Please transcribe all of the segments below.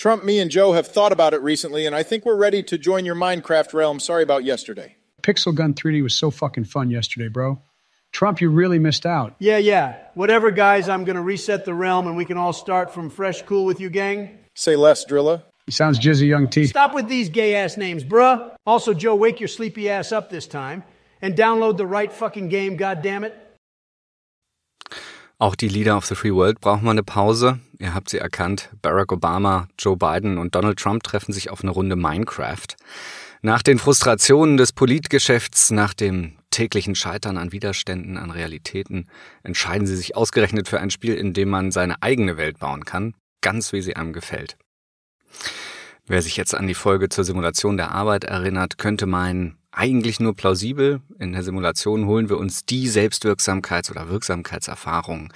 Trump, me, and Joe have thought about it recently, and I think we're ready to join your Minecraft realm. Sorry about yesterday. Pixel Gun 3D was so fucking fun yesterday, bro. Trump, you really missed out. Yeah, yeah. Whatever, guys, I'm going to reset the realm and we can all start from fresh cool with you, gang. Say less, Drilla. He sounds jizzy young T. Stop with these gay ass names, bruh. Also, Joe, wake your sleepy ass up this time and download the right fucking game, goddammit. Auch die Leader of the Free World brauchen mal eine Pause. Ihr habt sie erkannt. Barack Obama, Joe Biden und Donald Trump treffen sich auf eine Runde Minecraft. Nach den Frustrationen des Politgeschäfts, nach dem täglichen Scheitern an Widerständen, an Realitäten, entscheiden sie sich ausgerechnet für ein Spiel, in dem man seine eigene Welt bauen kann, ganz wie sie einem gefällt. Wer sich jetzt an die Folge zur Simulation der Arbeit erinnert, könnte meinen, eigentlich nur plausibel. In der Simulation holen wir uns die Selbstwirksamkeits- oder Wirksamkeitserfahrungen,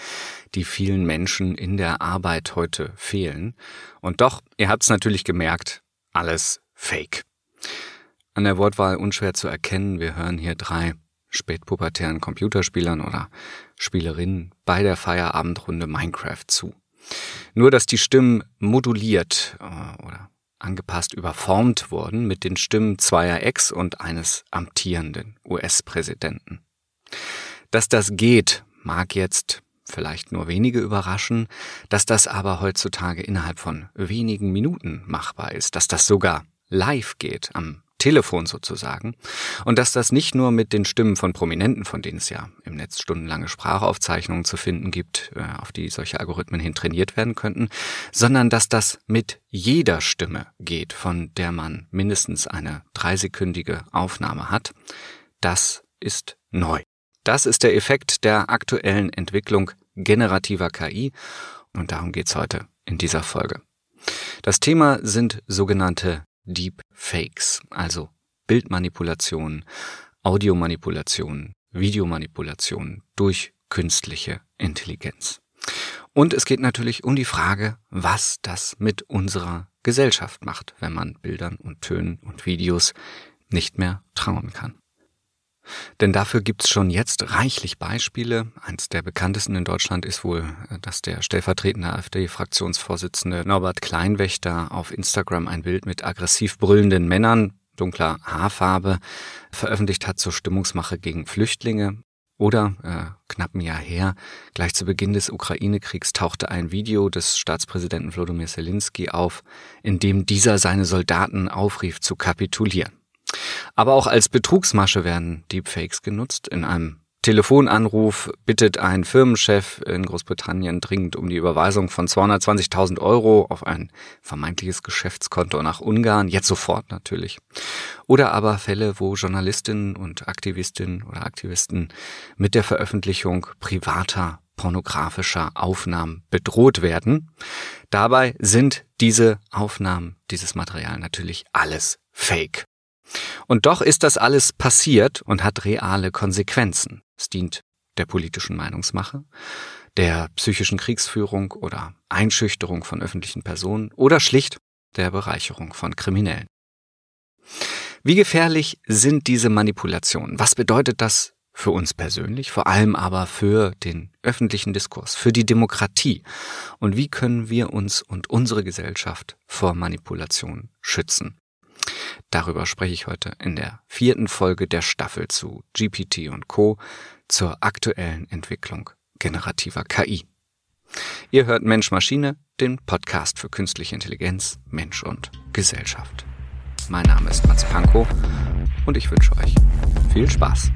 die vielen Menschen in der Arbeit heute fehlen. Und doch, ihr habt es natürlich gemerkt, alles Fake. An der Wortwahl unschwer zu erkennen, wir hören hier drei spätpubertären Computerspielern oder Spielerinnen bei der Feierabendrunde Minecraft zu. Nur dass die Stimmen moduliert äh, oder angepasst überformt wurden mit den Stimmen zweier Ex- und eines amtierenden US-Präsidenten. Dass das geht, mag jetzt vielleicht nur wenige überraschen, dass das aber heutzutage innerhalb von wenigen Minuten machbar ist, dass das sogar live geht am Telefon sozusagen. Und dass das nicht nur mit den Stimmen von Prominenten, von denen es ja im Netz stundenlange Sprachaufzeichnungen zu finden gibt, äh, auf die solche Algorithmen hin trainiert werden könnten, sondern dass das mit jeder Stimme geht, von der man mindestens eine dreisekündige Aufnahme hat, das ist neu. Das ist der Effekt der aktuellen Entwicklung generativer KI und darum geht's heute in dieser Folge. Das Thema sind sogenannte Deepfakes, also Bildmanipulationen, Audiomanipulationen, Videomanipulationen durch künstliche Intelligenz. Und es geht natürlich um die Frage, was das mit unserer Gesellschaft macht, wenn man Bildern und Tönen und Videos nicht mehr trauen kann. Denn dafür gibt's schon jetzt reichlich Beispiele. Eins der bekanntesten in Deutschland ist wohl, äh, dass der stellvertretende AfD-Fraktionsvorsitzende Norbert Kleinwächter auf Instagram ein Bild mit aggressiv brüllenden Männern dunkler Haarfarbe veröffentlicht hat zur Stimmungsmache gegen Flüchtlinge. Oder äh, knapp ein Jahr her, gleich zu Beginn des Ukraine-Kriegs tauchte ein Video des Staatspräsidenten Wladimir Zelensky auf, in dem dieser seine Soldaten aufrief zu kapitulieren. Aber auch als Betrugsmasche werden Deepfakes genutzt. In einem Telefonanruf bittet ein Firmenchef in Großbritannien dringend um die Überweisung von 220.000 Euro auf ein vermeintliches Geschäftskonto nach Ungarn, jetzt sofort natürlich. Oder aber Fälle, wo Journalistinnen und Aktivistinnen oder Aktivisten mit der Veröffentlichung privater pornografischer Aufnahmen bedroht werden. Dabei sind diese Aufnahmen, dieses Material natürlich alles Fake. Und doch ist das alles passiert und hat reale Konsequenzen. Es dient der politischen Meinungsmache, der psychischen Kriegsführung oder Einschüchterung von öffentlichen Personen oder schlicht der Bereicherung von Kriminellen. Wie gefährlich sind diese Manipulationen? Was bedeutet das für uns persönlich, vor allem aber für den öffentlichen Diskurs, für die Demokratie? Und wie können wir uns und unsere Gesellschaft vor Manipulation schützen? Darüber spreche ich heute in der vierten Folge der Staffel zu GPT und Co. zur aktuellen Entwicklung generativer KI. Ihr hört Mensch Maschine, den Podcast für künstliche Intelligenz, Mensch und Gesellschaft. Mein Name ist Mats Pankow und ich wünsche euch viel Spaß.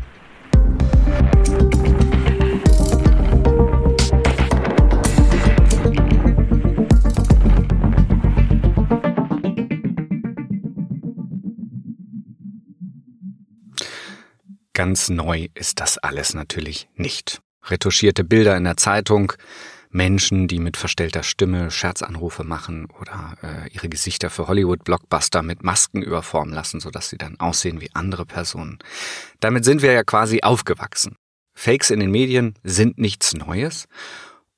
Ganz neu ist das alles natürlich nicht. Retuschierte Bilder in der Zeitung, Menschen, die mit verstellter Stimme Scherzanrufe machen oder äh, ihre Gesichter für Hollywood-Blockbuster mit Masken überformen lassen, sodass sie dann aussehen wie andere Personen. Damit sind wir ja quasi aufgewachsen. Fakes in den Medien sind nichts Neues.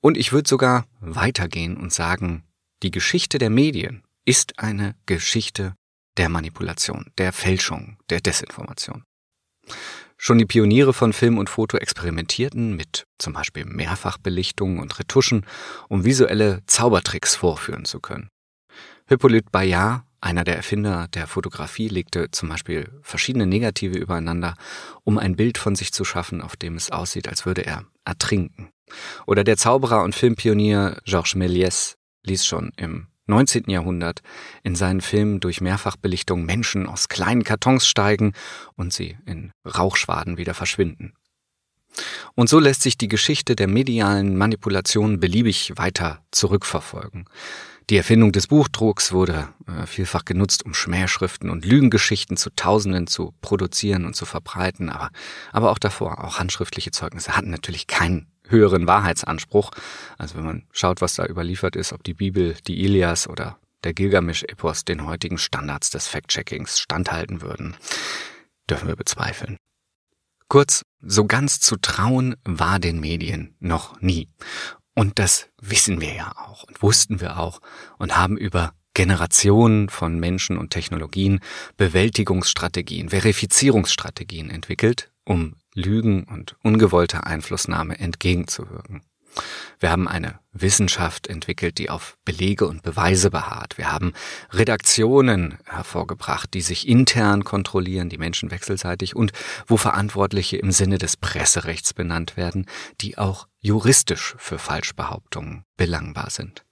Und ich würde sogar weitergehen und sagen, die Geschichte der Medien ist eine Geschichte der Manipulation, der Fälschung, der Desinformation. Schon die Pioniere von Film und Foto experimentierten mit zum Beispiel Mehrfachbelichtungen und Retuschen, um visuelle Zaubertricks vorführen zu können. Hippolyte Bayard, einer der Erfinder der Fotografie, legte zum Beispiel verschiedene Negative übereinander, um ein Bild von sich zu schaffen, auf dem es aussieht, als würde er ertrinken. Oder der Zauberer und Filmpionier Georges Méliès ließ schon im 19. Jahrhundert in seinen Filmen durch Mehrfachbelichtung Menschen aus kleinen Kartons steigen und sie in Rauchschwaden wieder verschwinden. Und so lässt sich die Geschichte der medialen Manipulation beliebig weiter zurückverfolgen. Die Erfindung des Buchdrucks wurde äh, vielfach genutzt, um Schmähschriften und Lügengeschichten zu Tausenden zu produzieren und zu verbreiten, aber, aber auch davor, auch handschriftliche Zeugnisse hatten natürlich keinen höheren Wahrheitsanspruch. Also wenn man schaut, was da überliefert ist, ob die Bibel, die Ilias oder der Gilgamesch-Epos den heutigen Standards des Fact-Checkings standhalten würden, dürfen wir bezweifeln. Kurz, so ganz zu trauen war den Medien noch nie. Und das wissen wir ja auch und wussten wir auch und haben über Generationen von Menschen und Technologien Bewältigungsstrategien, Verifizierungsstrategien entwickelt, um Lügen und ungewolter Einflussnahme entgegenzuwirken. Wir haben eine Wissenschaft entwickelt, die auf Belege und Beweise beharrt. Wir haben Redaktionen hervorgebracht, die sich intern kontrollieren, die Menschen wechselseitig und wo Verantwortliche im Sinne des Presserechts benannt werden, die auch juristisch für Falschbehauptungen belangbar sind.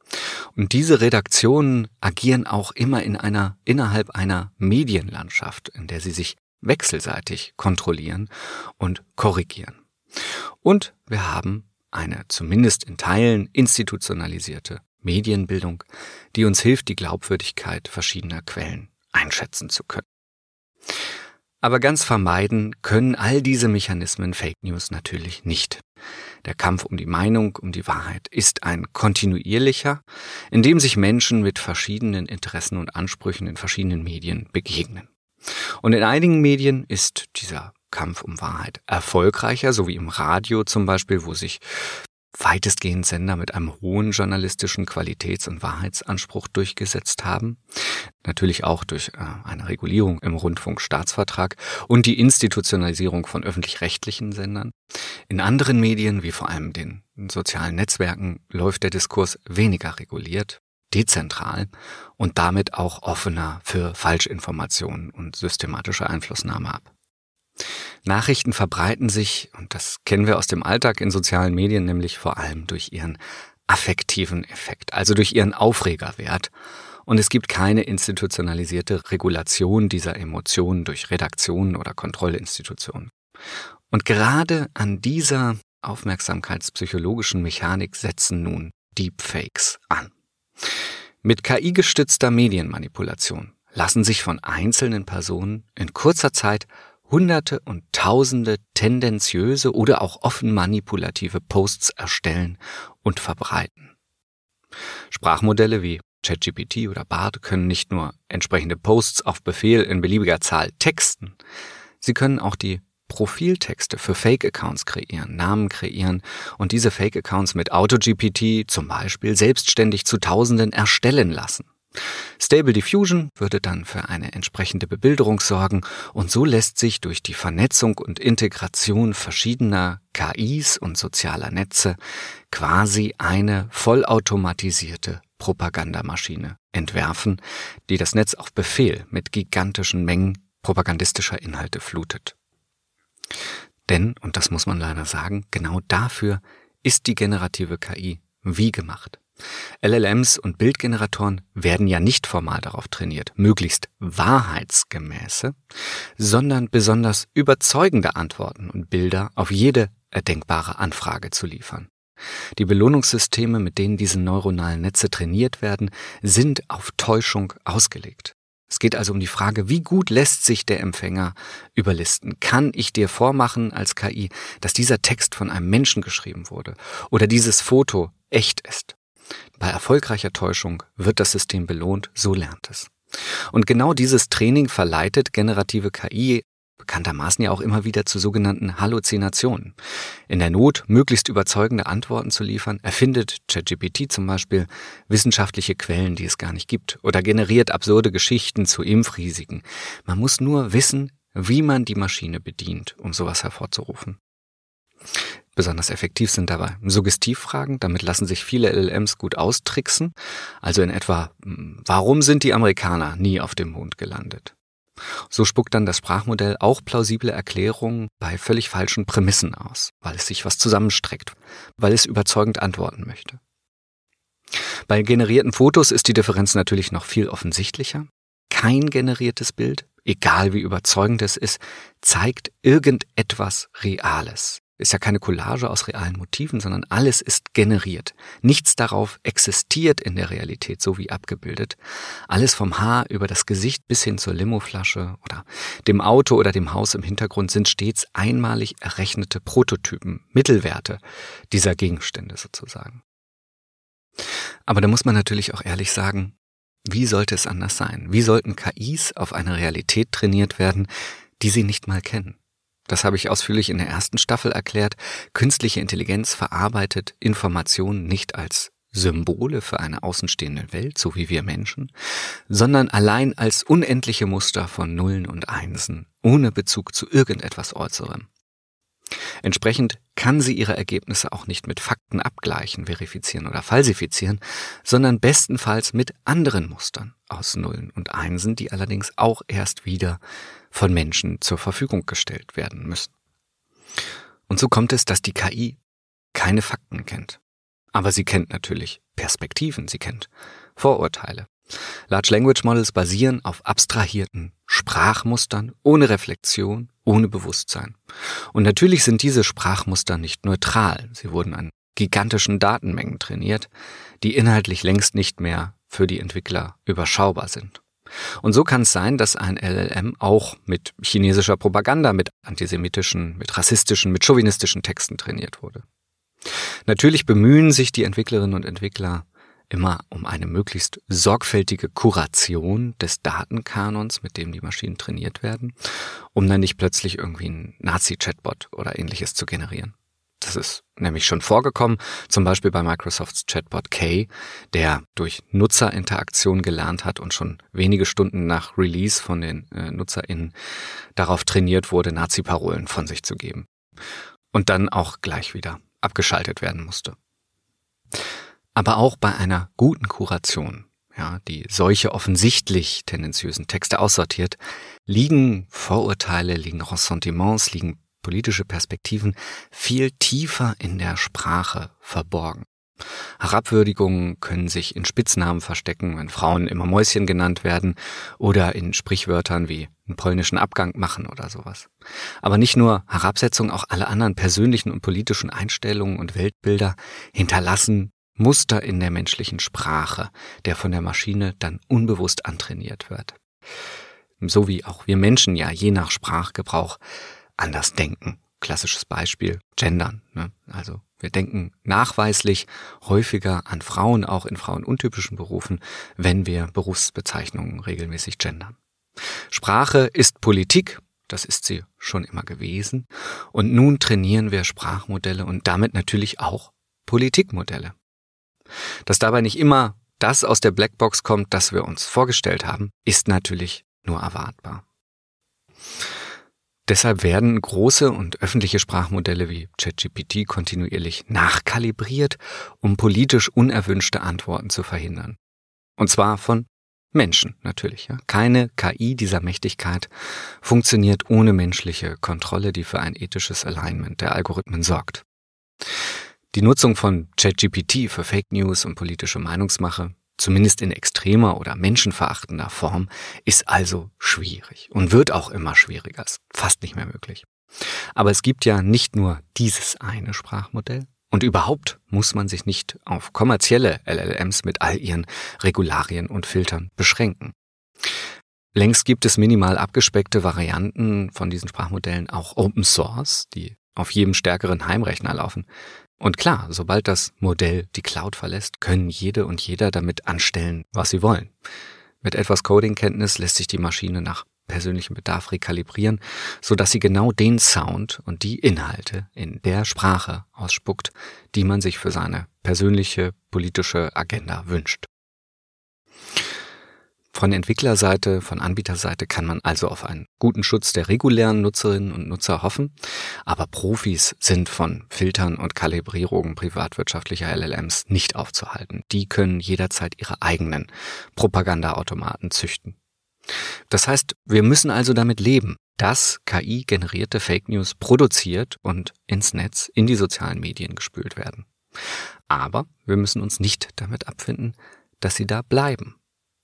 Und diese Redaktionen agieren auch immer in einer, innerhalb einer Medienlandschaft, in der sie sich wechselseitig kontrollieren und korrigieren. Und wir haben eine zumindest in Teilen institutionalisierte Medienbildung, die uns hilft, die Glaubwürdigkeit verschiedener Quellen einschätzen zu können. Aber ganz vermeiden können all diese Mechanismen Fake News natürlich nicht. Der Kampf um die Meinung, um die Wahrheit ist ein kontinuierlicher, in dem sich Menschen mit verschiedenen Interessen und Ansprüchen in verschiedenen Medien begegnen. Und in einigen Medien ist dieser Kampf um Wahrheit erfolgreicher, so wie im Radio zum Beispiel, wo sich weitestgehend Sender mit einem hohen journalistischen Qualitäts- und Wahrheitsanspruch durchgesetzt haben. Natürlich auch durch äh, eine Regulierung im Rundfunkstaatsvertrag und die Institutionalisierung von öffentlich-rechtlichen Sendern. In anderen Medien, wie vor allem den sozialen Netzwerken, läuft der Diskurs weniger reguliert, dezentral und damit auch offener für Falschinformationen und systematische Einflussnahme ab. Nachrichten verbreiten sich, und das kennen wir aus dem Alltag in sozialen Medien, nämlich vor allem durch ihren affektiven Effekt, also durch ihren Aufregerwert. Und es gibt keine institutionalisierte Regulation dieser Emotionen durch Redaktionen oder Kontrollinstitutionen. Und gerade an dieser aufmerksamkeitspsychologischen Mechanik setzen nun Deepfakes an. Mit KI gestützter Medienmanipulation lassen sich von einzelnen Personen in kurzer Zeit Hunderte und Tausende tendenziöse oder auch offen manipulative Posts erstellen und verbreiten. Sprachmodelle wie ChatGPT oder BART können nicht nur entsprechende Posts auf Befehl in beliebiger Zahl texten, sie können auch die Profiltexte für Fake-Accounts kreieren, Namen kreieren und diese Fake-Accounts mit AutoGPT zum Beispiel selbstständig zu Tausenden erstellen lassen. Stable Diffusion würde dann für eine entsprechende Bebilderung sorgen und so lässt sich durch die Vernetzung und Integration verschiedener KIs und sozialer Netze quasi eine vollautomatisierte Propagandamaschine entwerfen, die das Netz auf Befehl mit gigantischen Mengen propagandistischer Inhalte flutet. Denn, und das muss man leider sagen, genau dafür ist die generative KI wie gemacht. LLMs und Bildgeneratoren werden ja nicht formal darauf trainiert, möglichst wahrheitsgemäße, sondern besonders überzeugende Antworten und Bilder auf jede erdenkbare Anfrage zu liefern. Die Belohnungssysteme, mit denen diese neuronalen Netze trainiert werden, sind auf Täuschung ausgelegt. Es geht also um die Frage, wie gut lässt sich der Empfänger überlisten? Kann ich dir vormachen als KI, dass dieser Text von einem Menschen geschrieben wurde oder dieses Foto echt ist? Bei erfolgreicher Täuschung wird das System belohnt, so lernt es. Und genau dieses Training verleitet generative KI bekanntermaßen ja auch immer wieder zu sogenannten Halluzinationen. In der Not, möglichst überzeugende Antworten zu liefern, erfindet ChatGPT zum Beispiel wissenschaftliche Quellen, die es gar nicht gibt, oder generiert absurde Geschichten zu Impfrisiken. Man muss nur wissen, wie man die Maschine bedient, um sowas hervorzurufen. Besonders effektiv sind dabei Suggestivfragen, damit lassen sich viele LLMs gut austricksen. Also in etwa, hm, warum sind die Amerikaner nie auf dem Mond gelandet? So spuckt dann das Sprachmodell auch plausible Erklärungen bei völlig falschen Prämissen aus, weil es sich was zusammenstreckt, weil es überzeugend antworten möchte. Bei generierten Fotos ist die Differenz natürlich noch viel offensichtlicher. Kein generiertes Bild, egal wie überzeugend es ist, zeigt irgendetwas Reales. Ist ja keine Collage aus realen Motiven, sondern alles ist generiert. Nichts darauf existiert in der Realität, so wie abgebildet. Alles vom Haar über das Gesicht bis hin zur Limoflasche oder dem Auto oder dem Haus im Hintergrund sind stets einmalig errechnete Prototypen, Mittelwerte dieser Gegenstände sozusagen. Aber da muss man natürlich auch ehrlich sagen, wie sollte es anders sein? Wie sollten KIs auf eine Realität trainiert werden, die sie nicht mal kennen? Das habe ich ausführlich in der ersten Staffel erklärt. Künstliche Intelligenz verarbeitet Informationen nicht als Symbole für eine außenstehende Welt, so wie wir Menschen, sondern allein als unendliche Muster von Nullen und Einsen, ohne Bezug zu irgendetwas Äußerem. Entsprechend kann sie ihre Ergebnisse auch nicht mit Fakten abgleichen, verifizieren oder falsifizieren, sondern bestenfalls mit anderen Mustern aus Nullen und Einsen, die allerdings auch erst wieder von Menschen zur Verfügung gestellt werden müssen. Und so kommt es, dass die KI keine Fakten kennt. Aber sie kennt natürlich Perspektiven, sie kennt Vorurteile. Large Language Models basieren auf abstrahierten Sprachmustern ohne Reflexion, ohne Bewusstsein. Und natürlich sind diese Sprachmuster nicht neutral. Sie wurden an gigantischen Datenmengen trainiert, die inhaltlich längst nicht mehr für die Entwickler überschaubar sind. Und so kann es sein, dass ein LLM auch mit chinesischer Propaganda, mit antisemitischen, mit rassistischen, mit chauvinistischen Texten trainiert wurde. Natürlich bemühen sich die Entwicklerinnen und Entwickler immer um eine möglichst sorgfältige Kuration des Datenkanons, mit dem die Maschinen trainiert werden, um dann nicht plötzlich irgendwie einen Nazi-Chatbot oder ähnliches zu generieren. Das ist nämlich schon vorgekommen, zum Beispiel bei Microsofts Chatbot K, der durch Nutzerinteraktion gelernt hat und schon wenige Stunden nach Release von den äh, NutzerInnen darauf trainiert wurde, Nazi-Parolen von sich zu geben. Und dann auch gleich wieder abgeschaltet werden musste. Aber auch bei einer guten Kuration, ja, die solche offensichtlich tendenziösen Texte aussortiert, liegen Vorurteile, liegen Ressentiments, liegen politische Perspektiven viel tiefer in der Sprache verborgen. Herabwürdigungen können sich in Spitznamen verstecken, wenn Frauen immer Mäuschen genannt werden oder in Sprichwörtern wie einen polnischen Abgang machen oder sowas. Aber nicht nur Herabsetzung, auch alle anderen persönlichen und politischen Einstellungen und Weltbilder hinterlassen Muster in der menschlichen Sprache, der von der Maschine dann unbewusst antrainiert wird. So wie auch wir Menschen ja je nach Sprachgebrauch anders denken. Klassisches Beispiel, Gendern. Ne? Also wir denken nachweislich häufiger an Frauen, auch in frauenuntypischen Berufen, wenn wir Berufsbezeichnungen regelmäßig gendern. Sprache ist Politik, das ist sie schon immer gewesen, und nun trainieren wir Sprachmodelle und damit natürlich auch Politikmodelle. Dass dabei nicht immer das aus der Blackbox kommt, das wir uns vorgestellt haben, ist natürlich nur erwartbar. Deshalb werden große und öffentliche Sprachmodelle wie ChatGPT kontinuierlich nachkalibriert, um politisch unerwünschte Antworten zu verhindern. Und zwar von Menschen natürlich. Ja. Keine KI dieser Mächtigkeit funktioniert ohne menschliche Kontrolle, die für ein ethisches Alignment der Algorithmen sorgt. Die Nutzung von ChatGPT für Fake News und politische Meinungsmache zumindest in extremer oder menschenverachtender Form, ist also schwierig und wird auch immer schwieriger, ist fast nicht mehr möglich. Aber es gibt ja nicht nur dieses eine Sprachmodell, und überhaupt muss man sich nicht auf kommerzielle LLMs mit all ihren Regularien und Filtern beschränken. Längst gibt es minimal abgespeckte Varianten von diesen Sprachmodellen, auch Open Source, die auf jedem stärkeren Heimrechner laufen. Und klar, sobald das Modell die Cloud verlässt, können jede und jeder damit anstellen, was sie wollen. Mit etwas Coding-Kenntnis lässt sich die Maschine nach persönlichem Bedarf rekalibrieren, so dass sie genau den Sound und die Inhalte in der Sprache ausspuckt, die man sich für seine persönliche politische Agenda wünscht. Von Entwicklerseite, von Anbieterseite kann man also auf einen guten Schutz der regulären Nutzerinnen und Nutzer hoffen, aber Profis sind von Filtern und Kalibrierungen privatwirtschaftlicher LLMs nicht aufzuhalten. Die können jederzeit ihre eigenen Propagandaautomaten züchten. Das heißt, wir müssen also damit leben, dass KI-generierte Fake News produziert und ins Netz, in die sozialen Medien gespült werden. Aber wir müssen uns nicht damit abfinden, dass sie da bleiben.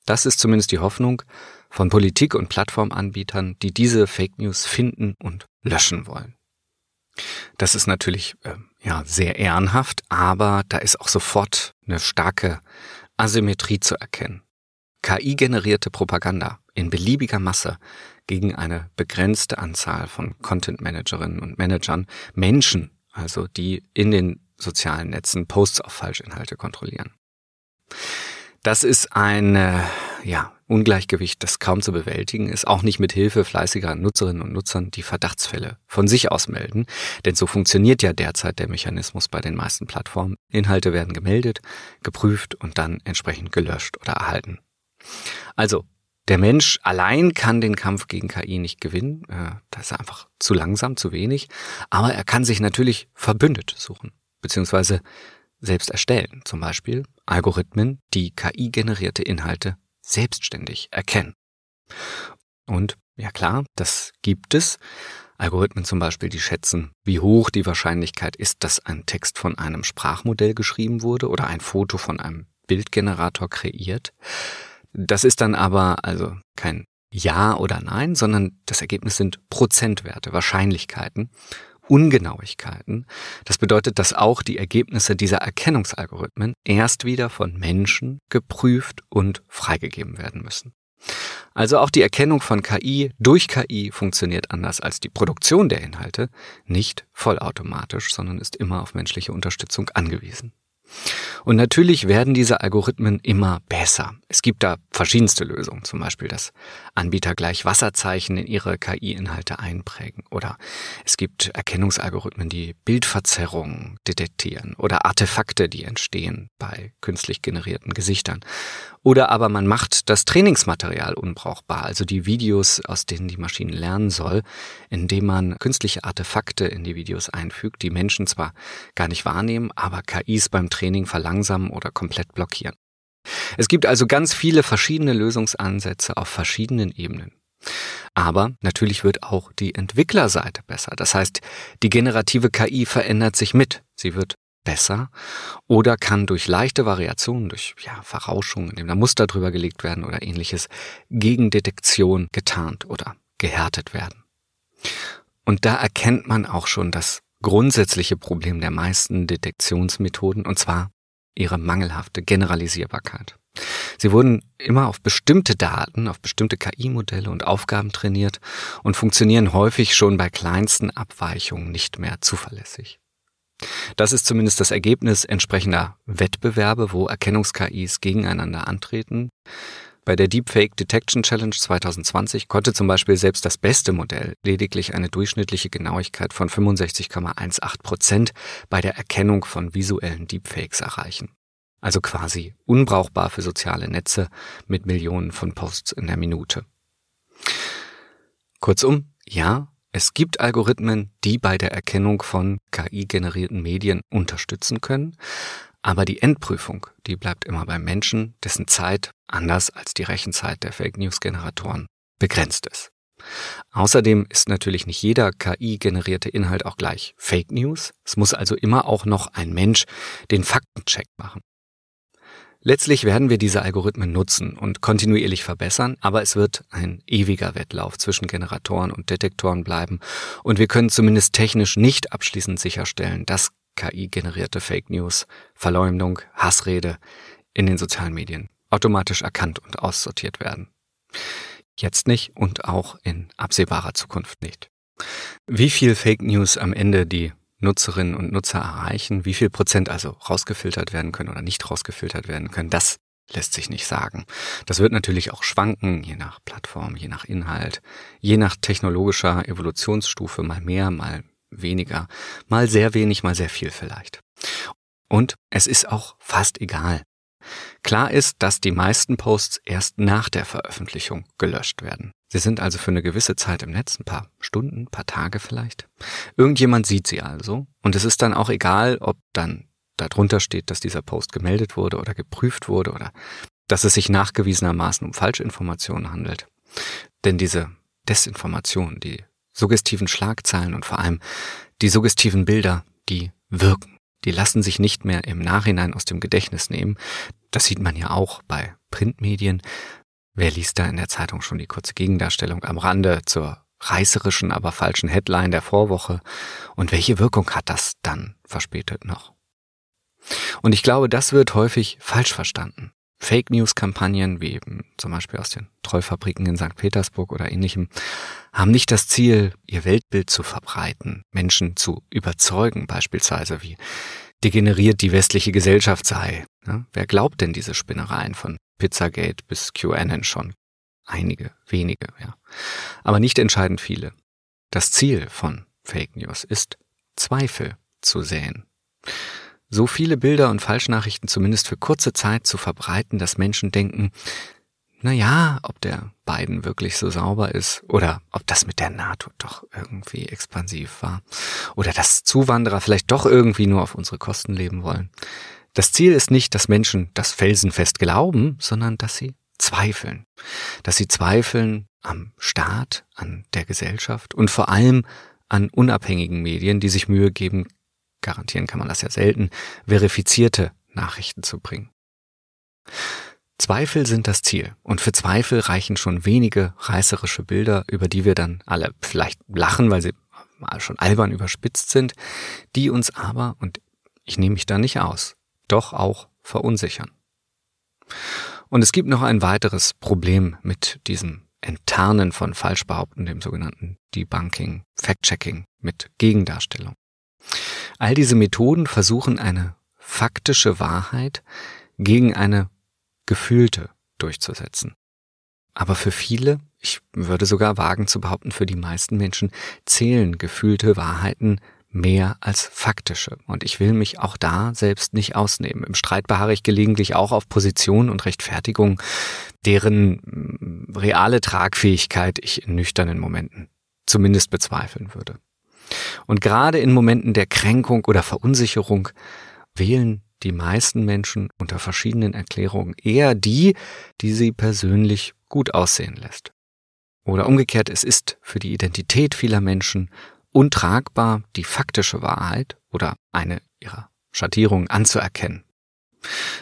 Das ist zumindest die Hoffnung von Politik und Plattformanbietern, die diese Fake News finden und löschen wollen. Das ist natürlich äh, ja sehr ehrenhaft, aber da ist auch sofort eine starke Asymmetrie zu erkennen. KI-generierte Propaganda in beliebiger Masse gegen eine begrenzte Anzahl von Content-Managerinnen und Managern, Menschen, also die in den sozialen Netzen Posts auf Falschinhalte kontrollieren. Das ist ein äh, ja, Ungleichgewicht, das kaum zu bewältigen ist, auch nicht mit Hilfe fleißiger Nutzerinnen und Nutzern, die Verdachtsfälle von sich aus melden. Denn so funktioniert ja derzeit der Mechanismus bei den meisten Plattformen. Inhalte werden gemeldet, geprüft und dann entsprechend gelöscht oder erhalten. Also, der Mensch allein kann den Kampf gegen KI nicht gewinnen. Äh, da ist einfach zu langsam, zu wenig. Aber er kann sich natürlich Verbündete suchen, beziehungsweise selbst erstellen. Zum Beispiel Algorithmen, die KI-generierte Inhalte selbstständig erkennen. Und ja klar, das gibt es. Algorithmen zum Beispiel, die schätzen, wie hoch die Wahrscheinlichkeit ist, dass ein Text von einem Sprachmodell geschrieben wurde oder ein Foto von einem Bildgenerator kreiert. Das ist dann aber also kein Ja oder Nein, sondern das Ergebnis sind Prozentwerte, Wahrscheinlichkeiten. Ungenauigkeiten. Das bedeutet, dass auch die Ergebnisse dieser Erkennungsalgorithmen erst wieder von Menschen geprüft und freigegeben werden müssen. Also auch die Erkennung von KI durch KI funktioniert anders als die Produktion der Inhalte, nicht vollautomatisch, sondern ist immer auf menschliche Unterstützung angewiesen. Und natürlich werden diese Algorithmen immer besser. Es gibt da verschiedenste Lösungen, zum Beispiel, dass Anbieter gleich Wasserzeichen in ihre KI-Inhalte einprägen. Oder es gibt Erkennungsalgorithmen, die Bildverzerrungen detektieren oder Artefakte, die entstehen bei künstlich generierten Gesichtern. Oder aber man macht das Trainingsmaterial unbrauchbar, also die Videos, aus denen die Maschine lernen soll, indem man künstliche Artefakte in die Videos einfügt, die Menschen zwar gar nicht wahrnehmen, aber KIs beim Training verlangsamen oder komplett blockieren. Es gibt also ganz viele verschiedene Lösungsansätze auf verschiedenen Ebenen. Aber natürlich wird auch die Entwicklerseite besser. Das heißt, die generative KI verändert sich mit. Sie wird besser oder kann durch leichte Variationen, durch ja, Verrauschung, indem da Muster drüber gelegt werden oder ähnliches, gegen Detektion getarnt oder gehärtet werden. Und da erkennt man auch schon das grundsätzliche Problem der meisten Detektionsmethoden, und zwar ihre mangelhafte Generalisierbarkeit. Sie wurden immer auf bestimmte Daten, auf bestimmte KI-Modelle und Aufgaben trainiert und funktionieren häufig schon bei kleinsten Abweichungen nicht mehr zuverlässig. Das ist zumindest das Ergebnis entsprechender Wettbewerbe, wo Erkennungs-KIs gegeneinander antreten. Bei der Deepfake Detection Challenge 2020 konnte zum Beispiel selbst das beste Modell lediglich eine durchschnittliche Genauigkeit von 65,18 Prozent bei der Erkennung von visuellen Deepfakes erreichen. Also quasi unbrauchbar für soziale Netze mit Millionen von Posts in der Minute. Kurzum, ja, es gibt Algorithmen, die bei der Erkennung von KI-generierten Medien unterstützen können, aber die Endprüfung, die bleibt immer beim Menschen, dessen Zeit, anders als die Rechenzeit der Fake News-Generatoren, begrenzt ist. Außerdem ist natürlich nicht jeder KI-generierte Inhalt auch gleich Fake News. Es muss also immer auch noch ein Mensch den Faktencheck machen. Letztlich werden wir diese Algorithmen nutzen und kontinuierlich verbessern, aber es wird ein ewiger Wettlauf zwischen Generatoren und Detektoren bleiben und wir können zumindest technisch nicht abschließend sicherstellen, dass KI-generierte Fake News, Verleumdung, Hassrede in den sozialen Medien automatisch erkannt und aussortiert werden. Jetzt nicht und auch in absehbarer Zukunft nicht. Wie viel Fake News am Ende die Nutzerinnen und Nutzer erreichen, wie viel Prozent also rausgefiltert werden können oder nicht rausgefiltert werden können, das lässt sich nicht sagen. Das wird natürlich auch schwanken, je nach Plattform, je nach Inhalt, je nach technologischer Evolutionsstufe, mal mehr, mal weniger, mal sehr wenig, mal sehr viel vielleicht. Und es ist auch fast egal, Klar ist, dass die meisten Posts erst nach der Veröffentlichung gelöscht werden. Sie sind also für eine gewisse Zeit im Netz, ein paar Stunden, ein paar Tage vielleicht. Irgendjemand sieht sie also und es ist dann auch egal, ob dann darunter steht, dass dieser Post gemeldet wurde oder geprüft wurde oder dass es sich nachgewiesenermaßen um Falschinformationen handelt. Denn diese Desinformation, die suggestiven Schlagzeilen und vor allem die suggestiven Bilder, die wirken. Die lassen sich nicht mehr im Nachhinein aus dem Gedächtnis nehmen. Das sieht man ja auch bei Printmedien. Wer liest da in der Zeitung schon die kurze Gegendarstellung am Rande zur reißerischen, aber falschen Headline der Vorwoche? Und welche Wirkung hat das dann verspätet noch? Und ich glaube, das wird häufig falsch verstanden. Fake News-Kampagnen, wie eben zum Beispiel aus den Treufabriken in St. Petersburg oder ähnlichem, haben nicht das Ziel, ihr Weltbild zu verbreiten, Menschen zu überzeugen, beispielsweise wie degeneriert die westliche Gesellschaft sei. Ja, wer glaubt denn diese Spinnereien von Pizzagate bis QAnon schon? Einige, wenige, ja. Aber nicht entscheidend viele. Das Ziel von Fake News ist, Zweifel zu säen so viele Bilder und Falschnachrichten zumindest für kurze Zeit zu verbreiten, dass Menschen denken, na ja, ob der Biden wirklich so sauber ist oder ob das mit der NATO doch irgendwie expansiv war oder dass Zuwanderer vielleicht doch irgendwie nur auf unsere Kosten leben wollen. Das Ziel ist nicht, dass Menschen das felsenfest glauben, sondern dass sie zweifeln. Dass sie zweifeln am Staat, an der Gesellschaft und vor allem an unabhängigen Medien, die sich Mühe geben, garantieren kann man das ja selten, verifizierte Nachrichten zu bringen. Zweifel sind das Ziel und für Zweifel reichen schon wenige reißerische Bilder, über die wir dann alle vielleicht lachen, weil sie schon albern überspitzt sind, die uns aber, und ich nehme mich da nicht aus, doch auch verunsichern. Und es gibt noch ein weiteres Problem mit diesem Enttarnen von Falschbehaupten, dem sogenannten Debunking, Fact-Checking mit Gegendarstellung. All diese Methoden versuchen eine faktische Wahrheit gegen eine gefühlte durchzusetzen. Aber für viele, ich würde sogar wagen zu behaupten, für die meisten Menschen zählen gefühlte Wahrheiten mehr als faktische. Und ich will mich auch da selbst nicht ausnehmen. Im Streit beharre ich gelegentlich auch auf Position und Rechtfertigung, deren mm, reale Tragfähigkeit ich in nüchternen Momenten zumindest bezweifeln würde. Und gerade in Momenten der Kränkung oder Verunsicherung wählen die meisten Menschen unter verschiedenen Erklärungen eher die, die sie persönlich gut aussehen lässt. Oder umgekehrt, es ist für die Identität vieler Menschen untragbar, die faktische Wahrheit oder eine ihrer Schattierungen anzuerkennen.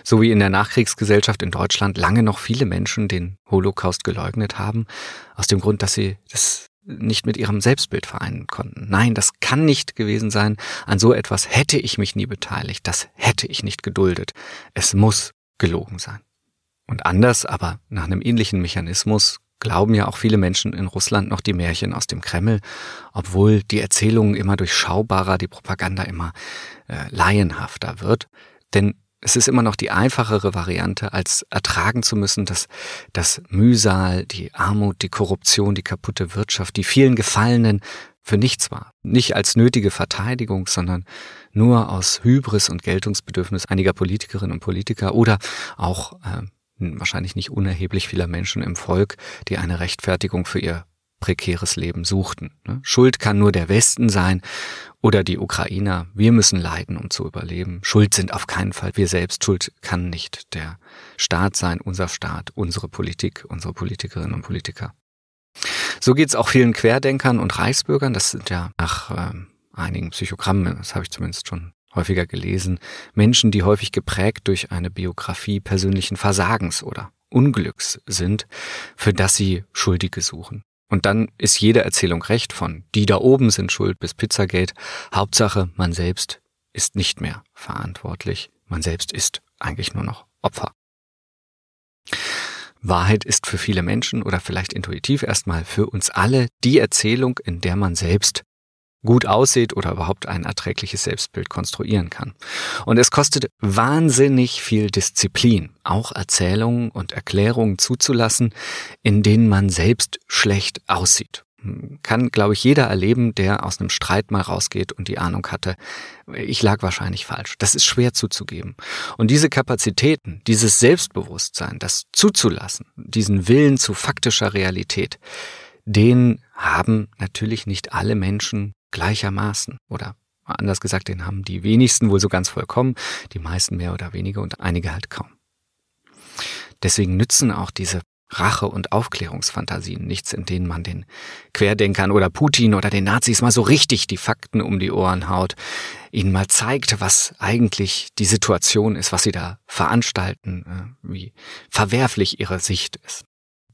So wie in der Nachkriegsgesellschaft in Deutschland lange noch viele Menschen den Holocaust geleugnet haben, aus dem Grund, dass sie das nicht mit ihrem Selbstbild vereinen konnten. Nein, das kann nicht gewesen sein. An so etwas hätte ich mich nie beteiligt. Das hätte ich nicht geduldet. Es muss gelogen sein. Und anders, aber nach einem ähnlichen Mechanismus glauben ja auch viele Menschen in Russland noch die Märchen aus dem Kreml, obwohl die Erzählungen immer durchschaubarer, die Propaganda immer äh, laienhafter wird. Denn es ist immer noch die einfachere Variante, als ertragen zu müssen, dass das Mühsal, die Armut, die Korruption, die kaputte Wirtschaft, die vielen Gefallenen für nichts war. Nicht als nötige Verteidigung, sondern nur aus Hybris und Geltungsbedürfnis einiger Politikerinnen und Politiker oder auch äh, wahrscheinlich nicht unerheblich vieler Menschen im Volk, die eine Rechtfertigung für ihr prekäres Leben suchten. Ne? Schuld kann nur der Westen sein oder die Ukrainer. Wir müssen leiden, um zu überleben. Schuld sind auf keinen Fall wir selbst. Schuld kann nicht der Staat sein, unser Staat, unsere Politik, unsere Politikerinnen und Politiker. So geht es auch vielen Querdenkern und Reichsbürgern. Das sind ja nach äh, einigen Psychogrammen, das habe ich zumindest schon häufiger gelesen, Menschen, die häufig geprägt durch eine Biografie persönlichen Versagens oder Unglücks sind, für das sie Schuldige suchen. Und dann ist jede Erzählung recht, von die da oben sind schuld bis Pizzagate. Hauptsache, man selbst ist nicht mehr verantwortlich. Man selbst ist eigentlich nur noch Opfer. Wahrheit ist für viele Menschen oder vielleicht intuitiv erstmal für uns alle die Erzählung, in der man selbst gut aussieht oder überhaupt ein erträgliches Selbstbild konstruieren kann. Und es kostet wahnsinnig viel Disziplin, auch Erzählungen und Erklärungen zuzulassen, in denen man selbst schlecht aussieht. kann, glaube ich, jeder erleben, der aus einem Streit mal rausgeht und die Ahnung hatte, ich lag wahrscheinlich falsch. Das ist schwer zuzugeben. Und diese Kapazitäten, dieses Selbstbewusstsein, das zuzulassen, diesen Willen zu faktischer Realität, den haben natürlich nicht alle Menschen gleichermaßen oder anders gesagt, den haben die wenigsten wohl so ganz vollkommen, die meisten mehr oder weniger und einige halt kaum. Deswegen nützen auch diese Rache- und Aufklärungsfantasien nichts, in denen man den Querdenkern oder Putin oder den Nazis mal so richtig die Fakten um die Ohren haut, ihnen mal zeigt, was eigentlich die Situation ist, was sie da veranstalten, äh, wie verwerflich ihre Sicht ist.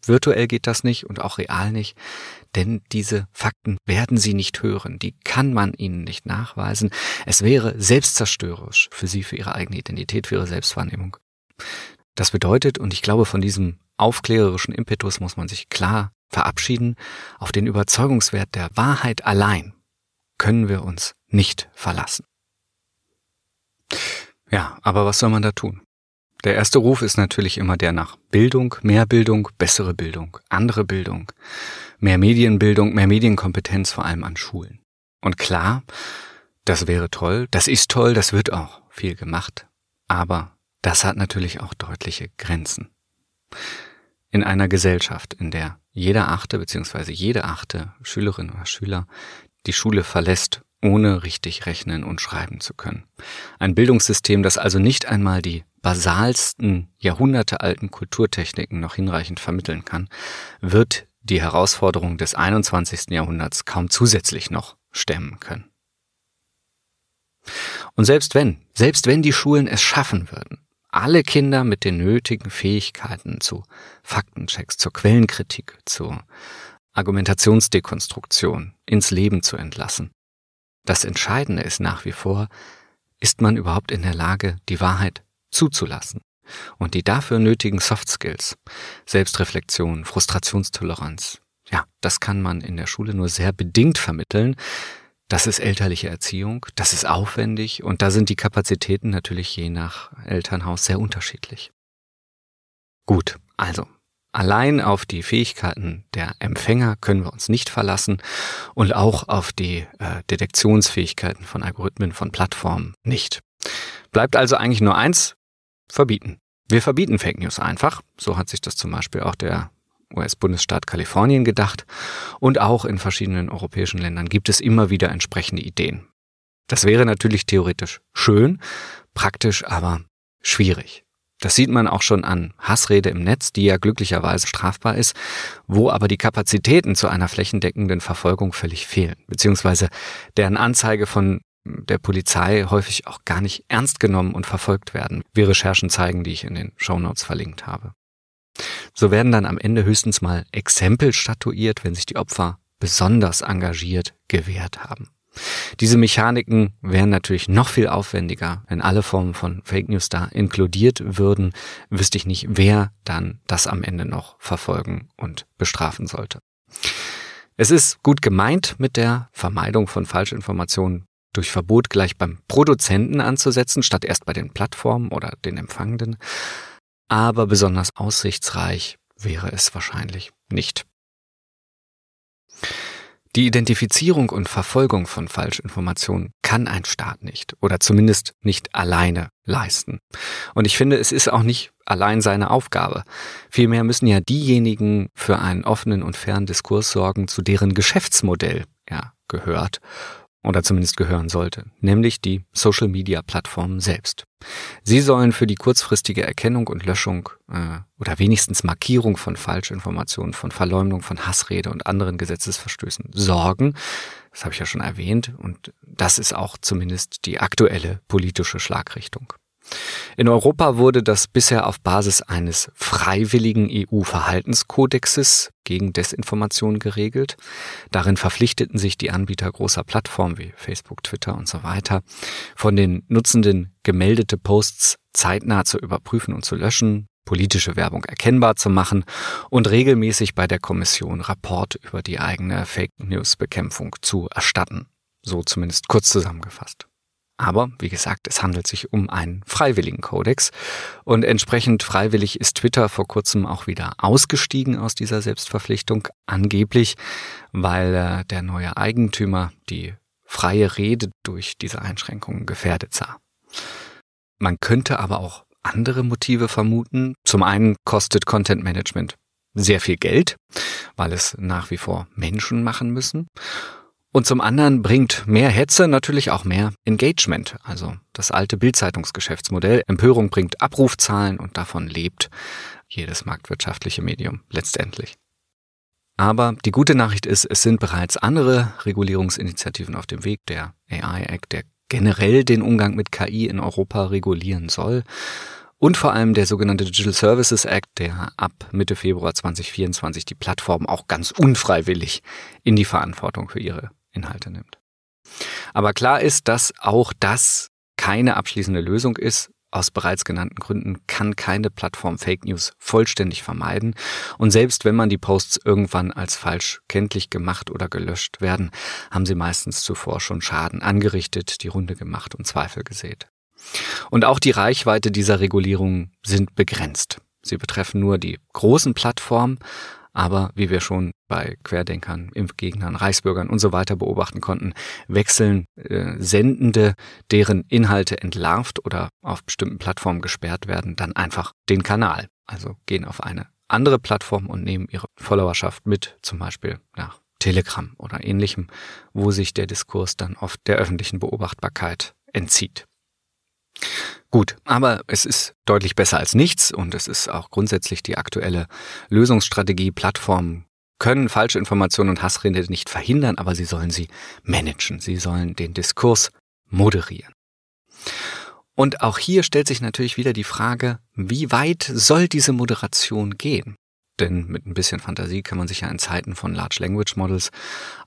Virtuell geht das nicht und auch real nicht, denn diese Fakten werden sie nicht hören, die kann man ihnen nicht nachweisen. Es wäre selbstzerstörerisch für sie, für ihre eigene Identität, für ihre Selbstwahrnehmung. Das bedeutet, und ich glaube, von diesem aufklärerischen Impetus muss man sich klar verabschieden, auf den Überzeugungswert der Wahrheit allein können wir uns nicht verlassen. Ja, aber was soll man da tun? Der erste Ruf ist natürlich immer der nach Bildung, mehr Bildung, bessere Bildung, andere Bildung, mehr Medienbildung, mehr Medienkompetenz vor allem an Schulen. Und klar, das wäre toll, das ist toll, das wird auch viel gemacht, aber das hat natürlich auch deutliche Grenzen. In einer Gesellschaft, in der jeder achte bzw. jede achte Schülerin oder Schüler die Schule verlässt, ohne richtig rechnen und schreiben zu können. Ein Bildungssystem, das also nicht einmal die basalsten, jahrhundertealten Kulturtechniken noch hinreichend vermitteln kann, wird die Herausforderung des 21. Jahrhunderts kaum zusätzlich noch stemmen können. Und selbst wenn, selbst wenn die Schulen es schaffen würden, alle Kinder mit den nötigen Fähigkeiten zu Faktenchecks, zur Quellenkritik, zur Argumentationsdekonstruktion ins Leben zu entlassen. Das Entscheidende ist nach wie vor, ist man überhaupt in der Lage, die Wahrheit zuzulassen? Und die dafür nötigen Soft Skills, Selbstreflexion, Frustrationstoleranz, ja, das kann man in der Schule nur sehr bedingt vermitteln, das ist elterliche Erziehung, das ist aufwendig und da sind die Kapazitäten natürlich je nach Elternhaus sehr unterschiedlich. Gut, also allein auf die Fähigkeiten der Empfänger können wir uns nicht verlassen und auch auf die äh, Detektionsfähigkeiten von Algorithmen, von Plattformen nicht. Bleibt also eigentlich nur eins, verbieten. Wir verbieten Fake News einfach. So hat sich das zum Beispiel auch der US-Bundesstaat Kalifornien gedacht und auch in verschiedenen europäischen Ländern gibt es immer wieder entsprechende Ideen. Das wäre natürlich theoretisch schön, praktisch aber schwierig. Das sieht man auch schon an Hassrede im Netz, die ja glücklicherweise strafbar ist, wo aber die Kapazitäten zu einer flächendeckenden Verfolgung völlig fehlen, beziehungsweise deren Anzeige von der Polizei häufig auch gar nicht ernst genommen und verfolgt werden, wie Recherchen zeigen, die ich in den Shownotes verlinkt habe. So werden dann am Ende höchstens mal Exempel statuiert, wenn sich die Opfer besonders engagiert gewehrt haben. Diese Mechaniken wären natürlich noch viel aufwendiger. Wenn alle Formen von Fake News da inkludiert würden, wüsste ich nicht, wer dann das am Ende noch verfolgen und bestrafen sollte. Es ist gut gemeint mit der Vermeidung von Falschinformationen durch Verbot gleich beim Produzenten anzusetzen, statt erst bei den Plattformen oder den Empfangenden aber besonders aussichtsreich wäre es wahrscheinlich nicht. Die Identifizierung und Verfolgung von Falschinformationen kann ein Staat nicht oder zumindest nicht alleine leisten. Und ich finde, es ist auch nicht allein seine Aufgabe. Vielmehr müssen ja diejenigen für einen offenen und fairen Diskurs sorgen, zu deren Geschäftsmodell er gehört oder zumindest gehören sollte, nämlich die Social-Media-Plattformen selbst. Sie sollen für die kurzfristige Erkennung und Löschung äh, oder wenigstens Markierung von Falschinformationen, von Verleumdung, von Hassrede und anderen Gesetzesverstößen sorgen. Das habe ich ja schon erwähnt und das ist auch zumindest die aktuelle politische Schlagrichtung. In Europa wurde das bisher auf Basis eines freiwilligen EU-Verhaltenskodexes gegen Desinformation geregelt. Darin verpflichteten sich die Anbieter großer Plattformen wie Facebook, Twitter und so weiter, von den Nutzenden gemeldete Posts zeitnah zu überprüfen und zu löschen, politische Werbung erkennbar zu machen und regelmäßig bei der Kommission Rapport über die eigene Fake News Bekämpfung zu erstatten. So zumindest kurz zusammengefasst. Aber wie gesagt, es handelt sich um einen freiwilligen Kodex und entsprechend freiwillig ist Twitter vor kurzem auch wieder ausgestiegen aus dieser Selbstverpflichtung, angeblich, weil äh, der neue Eigentümer die freie Rede durch diese Einschränkungen gefährdet sah. Man könnte aber auch andere Motive vermuten. Zum einen kostet Content Management sehr viel Geld, weil es nach wie vor Menschen machen müssen. Und zum anderen bringt mehr Hetze natürlich auch mehr Engagement, also das alte Bildzeitungsgeschäftsmodell. Empörung bringt Abrufzahlen und davon lebt jedes marktwirtschaftliche Medium letztendlich. Aber die gute Nachricht ist, es sind bereits andere Regulierungsinitiativen auf dem Weg. Der AI Act, der generell den Umgang mit KI in Europa regulieren soll. Und vor allem der sogenannte Digital Services Act, der ab Mitte Februar 2024 die Plattform auch ganz unfreiwillig in die Verantwortung für ihre Inhalte nimmt. Aber klar ist, dass auch das keine abschließende Lösung ist. Aus bereits genannten Gründen kann keine Plattform Fake News vollständig vermeiden. Und selbst wenn man die Posts irgendwann als falsch kenntlich gemacht oder gelöscht werden, haben sie meistens zuvor schon Schaden angerichtet, die Runde gemacht und Zweifel gesät. Und auch die Reichweite dieser Regulierungen sind begrenzt. Sie betreffen nur die großen Plattformen, aber wie wir schon bei Querdenkern, Impfgegnern, Reichsbürgern und so weiter beobachten konnten, wechseln äh, Sendende, deren Inhalte entlarvt oder auf bestimmten Plattformen gesperrt werden, dann einfach den Kanal. Also gehen auf eine andere Plattform und nehmen ihre Followerschaft mit, zum Beispiel nach Telegram oder ähnlichem, wo sich der Diskurs dann oft der öffentlichen Beobachtbarkeit entzieht. Gut, aber es ist deutlich besser als nichts und es ist auch grundsätzlich die aktuelle Lösungsstrategie. Plattformen können falsche Informationen und Hassrede nicht verhindern, aber sie sollen sie managen. Sie sollen den Diskurs moderieren. Und auch hier stellt sich natürlich wieder die Frage, wie weit soll diese Moderation gehen? Denn mit ein bisschen Fantasie kann man sich ja in Zeiten von Large Language Models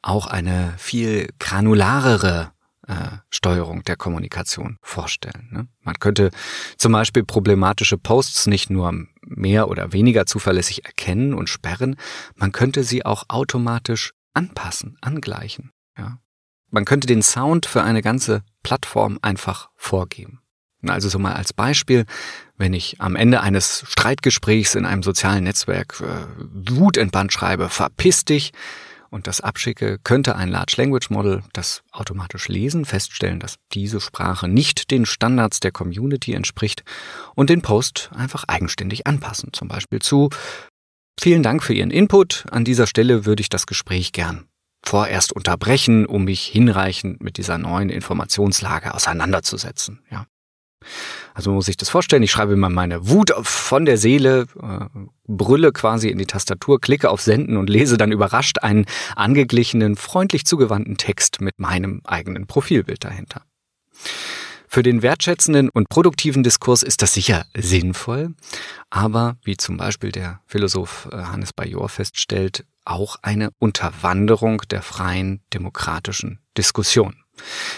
auch eine viel granularere äh, Steuerung der Kommunikation vorstellen. Ne? Man könnte zum Beispiel problematische Posts nicht nur mehr oder weniger zuverlässig erkennen und sperren, man könnte sie auch automatisch anpassen, angleichen. Ja? Man könnte den Sound für eine ganze Plattform einfach vorgeben. Also so mal als Beispiel, wenn ich am Ende eines Streitgesprächs in einem sozialen Netzwerk äh, wutentbannt schreibe, verpiss dich, und das abschicke, könnte ein Large Language Model das automatisch lesen, feststellen, dass diese Sprache nicht den Standards der Community entspricht und den Post einfach eigenständig anpassen. Zum Beispiel zu Vielen Dank für Ihren Input. An dieser Stelle würde ich das Gespräch gern vorerst unterbrechen, um mich hinreichend mit dieser neuen Informationslage auseinanderzusetzen. Ja. Also muss ich das vorstellen, ich schreibe mal meine Wut von der Seele, äh, brülle quasi in die Tastatur, klicke auf Senden und lese dann überrascht einen angeglichenen, freundlich zugewandten Text mit meinem eigenen Profilbild dahinter. Für den wertschätzenden und produktiven Diskurs ist das sicher sinnvoll, aber wie zum Beispiel der Philosoph äh, Hannes Bajor feststellt, auch eine Unterwanderung der freien demokratischen Diskussion.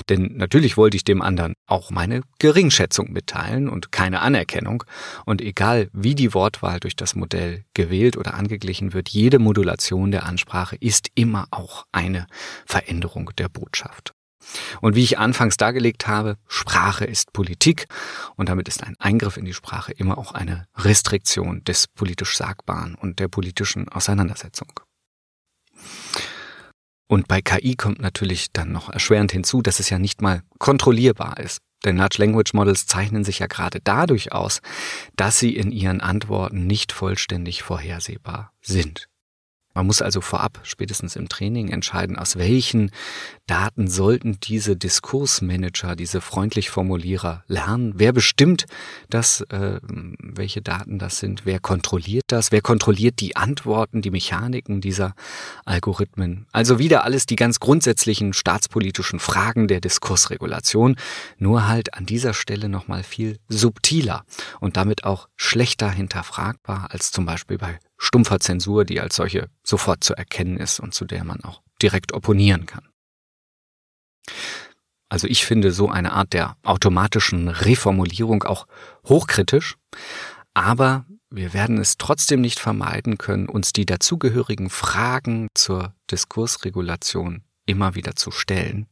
Denn natürlich wollte ich dem anderen auch meine Geringschätzung mitteilen und keine Anerkennung. Und egal wie die Wortwahl durch das Modell gewählt oder angeglichen wird, jede Modulation der Ansprache ist immer auch eine Veränderung der Botschaft. Und wie ich anfangs dargelegt habe, Sprache ist Politik und damit ist ein Eingriff in die Sprache immer auch eine Restriktion des politisch Sagbaren und der politischen Auseinandersetzung. Und bei KI kommt natürlich dann noch erschwerend hinzu, dass es ja nicht mal kontrollierbar ist. Denn Large Language Models zeichnen sich ja gerade dadurch aus, dass sie in ihren Antworten nicht vollständig vorhersehbar sind. Man muss also vorab, spätestens im Training, entscheiden, aus welchen Daten sollten diese Diskursmanager, diese freundlich Formulierer lernen. Wer bestimmt das, äh, welche Daten das sind? Wer kontrolliert das? Wer kontrolliert die Antworten, die Mechaniken dieser Algorithmen? Also wieder alles die ganz grundsätzlichen staatspolitischen Fragen der Diskursregulation, nur halt an dieser Stelle nochmal viel subtiler und damit auch schlechter hinterfragbar als zum Beispiel bei stumpfer Zensur, die als solche sofort zu erkennen ist und zu der man auch direkt opponieren kann. Also ich finde so eine Art der automatischen Reformulierung auch hochkritisch, aber wir werden es trotzdem nicht vermeiden können, uns die dazugehörigen Fragen zur Diskursregulation immer wieder zu stellen.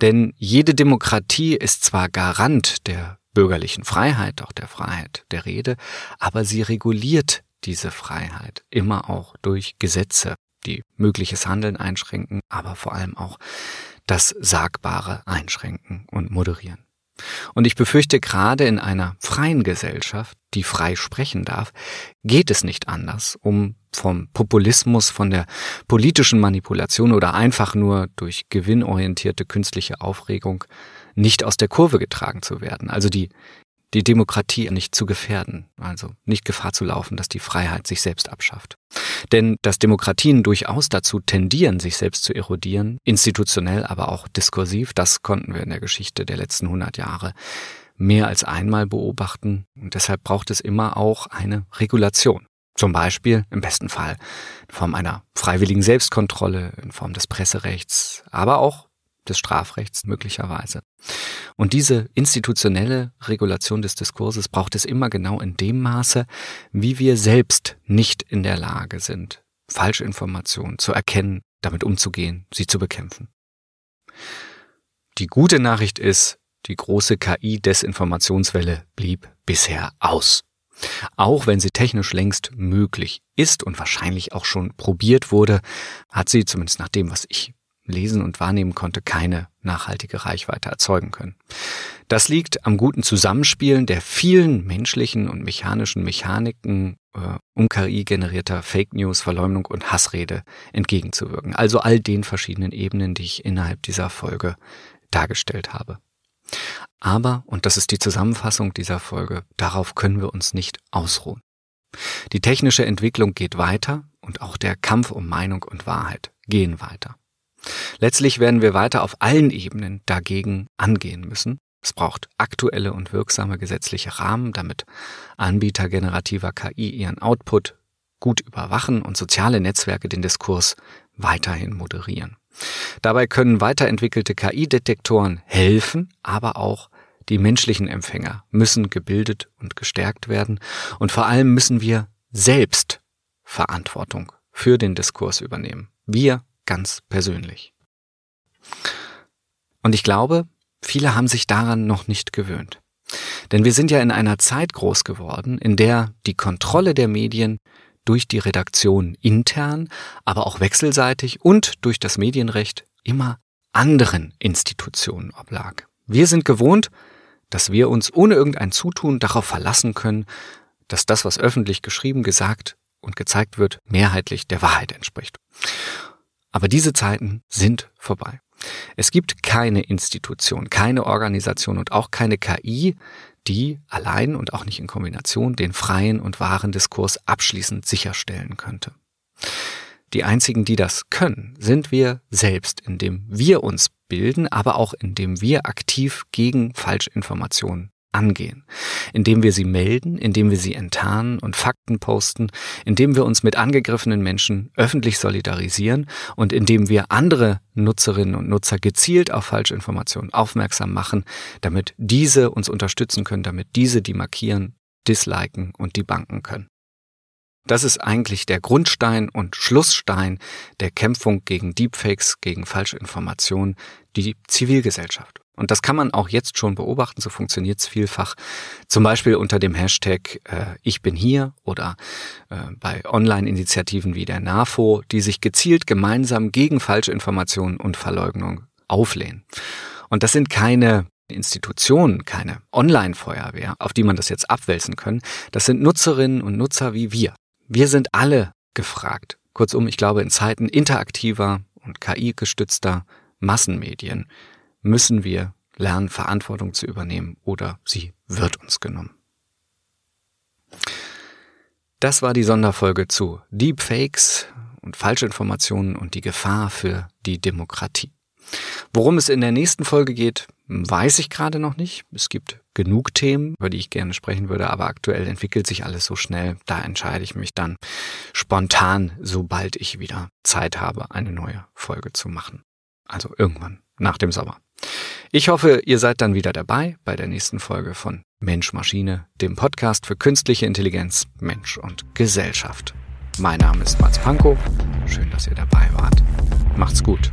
Denn jede Demokratie ist zwar Garant der bürgerlichen Freiheit, auch der Freiheit der Rede, aber sie reguliert diese Freiheit immer auch durch Gesetze, die mögliches Handeln einschränken, aber vor allem auch das Sagbare einschränken und moderieren. Und ich befürchte, gerade in einer freien Gesellschaft, die frei sprechen darf, geht es nicht anders, um vom Populismus, von der politischen Manipulation oder einfach nur durch gewinnorientierte künstliche Aufregung nicht aus der Kurve getragen zu werden. Also die die Demokratie nicht zu gefährden, also nicht Gefahr zu laufen, dass die Freiheit sich selbst abschafft. Denn dass Demokratien durchaus dazu tendieren, sich selbst zu erodieren, institutionell, aber auch diskursiv, das konnten wir in der Geschichte der letzten 100 Jahre mehr als einmal beobachten und deshalb braucht es immer auch eine Regulation. Zum Beispiel im besten Fall in Form einer freiwilligen Selbstkontrolle, in Form des Presserechts, aber auch des Strafrechts möglicherweise. Und diese institutionelle Regulation des Diskurses braucht es immer genau in dem Maße, wie wir selbst nicht in der Lage sind, Falschinformationen zu erkennen, damit umzugehen, sie zu bekämpfen. Die gute Nachricht ist, die große KI-Desinformationswelle blieb bisher aus. Auch wenn sie technisch längst möglich ist und wahrscheinlich auch schon probiert wurde, hat sie, zumindest nach dem, was ich lesen und wahrnehmen konnte, keine nachhaltige Reichweite erzeugen können. Das liegt am guten Zusammenspielen der vielen menschlichen und mechanischen Mechaniken, äh, um KI generierter Fake News, Verleumdung und Hassrede entgegenzuwirken. Also all den verschiedenen Ebenen, die ich innerhalb dieser Folge dargestellt habe. Aber, und das ist die Zusammenfassung dieser Folge, darauf können wir uns nicht ausruhen. Die technische Entwicklung geht weiter und auch der Kampf um Meinung und Wahrheit gehen weiter. Letztlich werden wir weiter auf allen Ebenen dagegen angehen müssen. Es braucht aktuelle und wirksame gesetzliche Rahmen, damit Anbieter generativer KI ihren Output gut überwachen und soziale Netzwerke den Diskurs weiterhin moderieren. Dabei können weiterentwickelte KI-Detektoren helfen, aber auch die menschlichen Empfänger müssen gebildet und gestärkt werden und vor allem müssen wir selbst Verantwortung für den Diskurs übernehmen. Wir ganz persönlich. Und ich glaube, viele haben sich daran noch nicht gewöhnt. Denn wir sind ja in einer Zeit groß geworden, in der die Kontrolle der Medien durch die Redaktion intern, aber auch wechselseitig und durch das Medienrecht immer anderen Institutionen oblag. Wir sind gewohnt, dass wir uns ohne irgendein Zutun darauf verlassen können, dass das, was öffentlich geschrieben, gesagt und gezeigt wird, mehrheitlich der Wahrheit entspricht. Aber diese Zeiten sind vorbei. Es gibt keine Institution, keine Organisation und auch keine KI, die allein und auch nicht in Kombination den freien und wahren Diskurs abschließend sicherstellen könnte. Die einzigen, die das können, sind wir selbst, indem wir uns bilden, aber auch indem wir aktiv gegen Falschinformationen angehen, indem wir sie melden, indem wir sie enttarnen und Fakten posten, indem wir uns mit angegriffenen Menschen öffentlich solidarisieren und indem wir andere Nutzerinnen und Nutzer gezielt auf Falschinformationen aufmerksam machen, damit diese uns unterstützen können, damit diese die markieren, disliken und die banken können. Das ist eigentlich der Grundstein und Schlussstein der Kämpfung gegen Deepfakes, gegen Falschinformationen, die Zivilgesellschaft. Und das kann man auch jetzt schon beobachten, so funktioniert es vielfach. Zum Beispiel unter dem Hashtag äh, Ich bin hier oder äh, bei Online-Initiativen wie der NAFO, die sich gezielt gemeinsam gegen Falschinformationen und Verleugnung auflehnen. Und das sind keine Institutionen, keine Online-Feuerwehr, auf die man das jetzt abwälzen können. Das sind Nutzerinnen und Nutzer wie wir. Wir sind alle gefragt. Kurzum, ich glaube, in Zeiten interaktiver und KI-gestützter Massenmedien müssen wir lernen, Verantwortung zu übernehmen oder sie wird uns genommen. Das war die Sonderfolge zu Deepfakes und Falschinformationen und die Gefahr für die Demokratie. Worum es in der nächsten Folge geht, weiß ich gerade noch nicht. Es gibt genug Themen, über die ich gerne sprechen würde, aber aktuell entwickelt sich alles so schnell. Da entscheide ich mich dann spontan, sobald ich wieder Zeit habe, eine neue Folge zu machen. Also irgendwann nach dem Sommer. Ich hoffe, ihr seid dann wieder dabei bei der nächsten Folge von Mensch Maschine, dem Podcast für künstliche Intelligenz, Mensch und Gesellschaft. Mein Name ist Mats Pankow. Schön, dass ihr dabei wart. Macht's gut.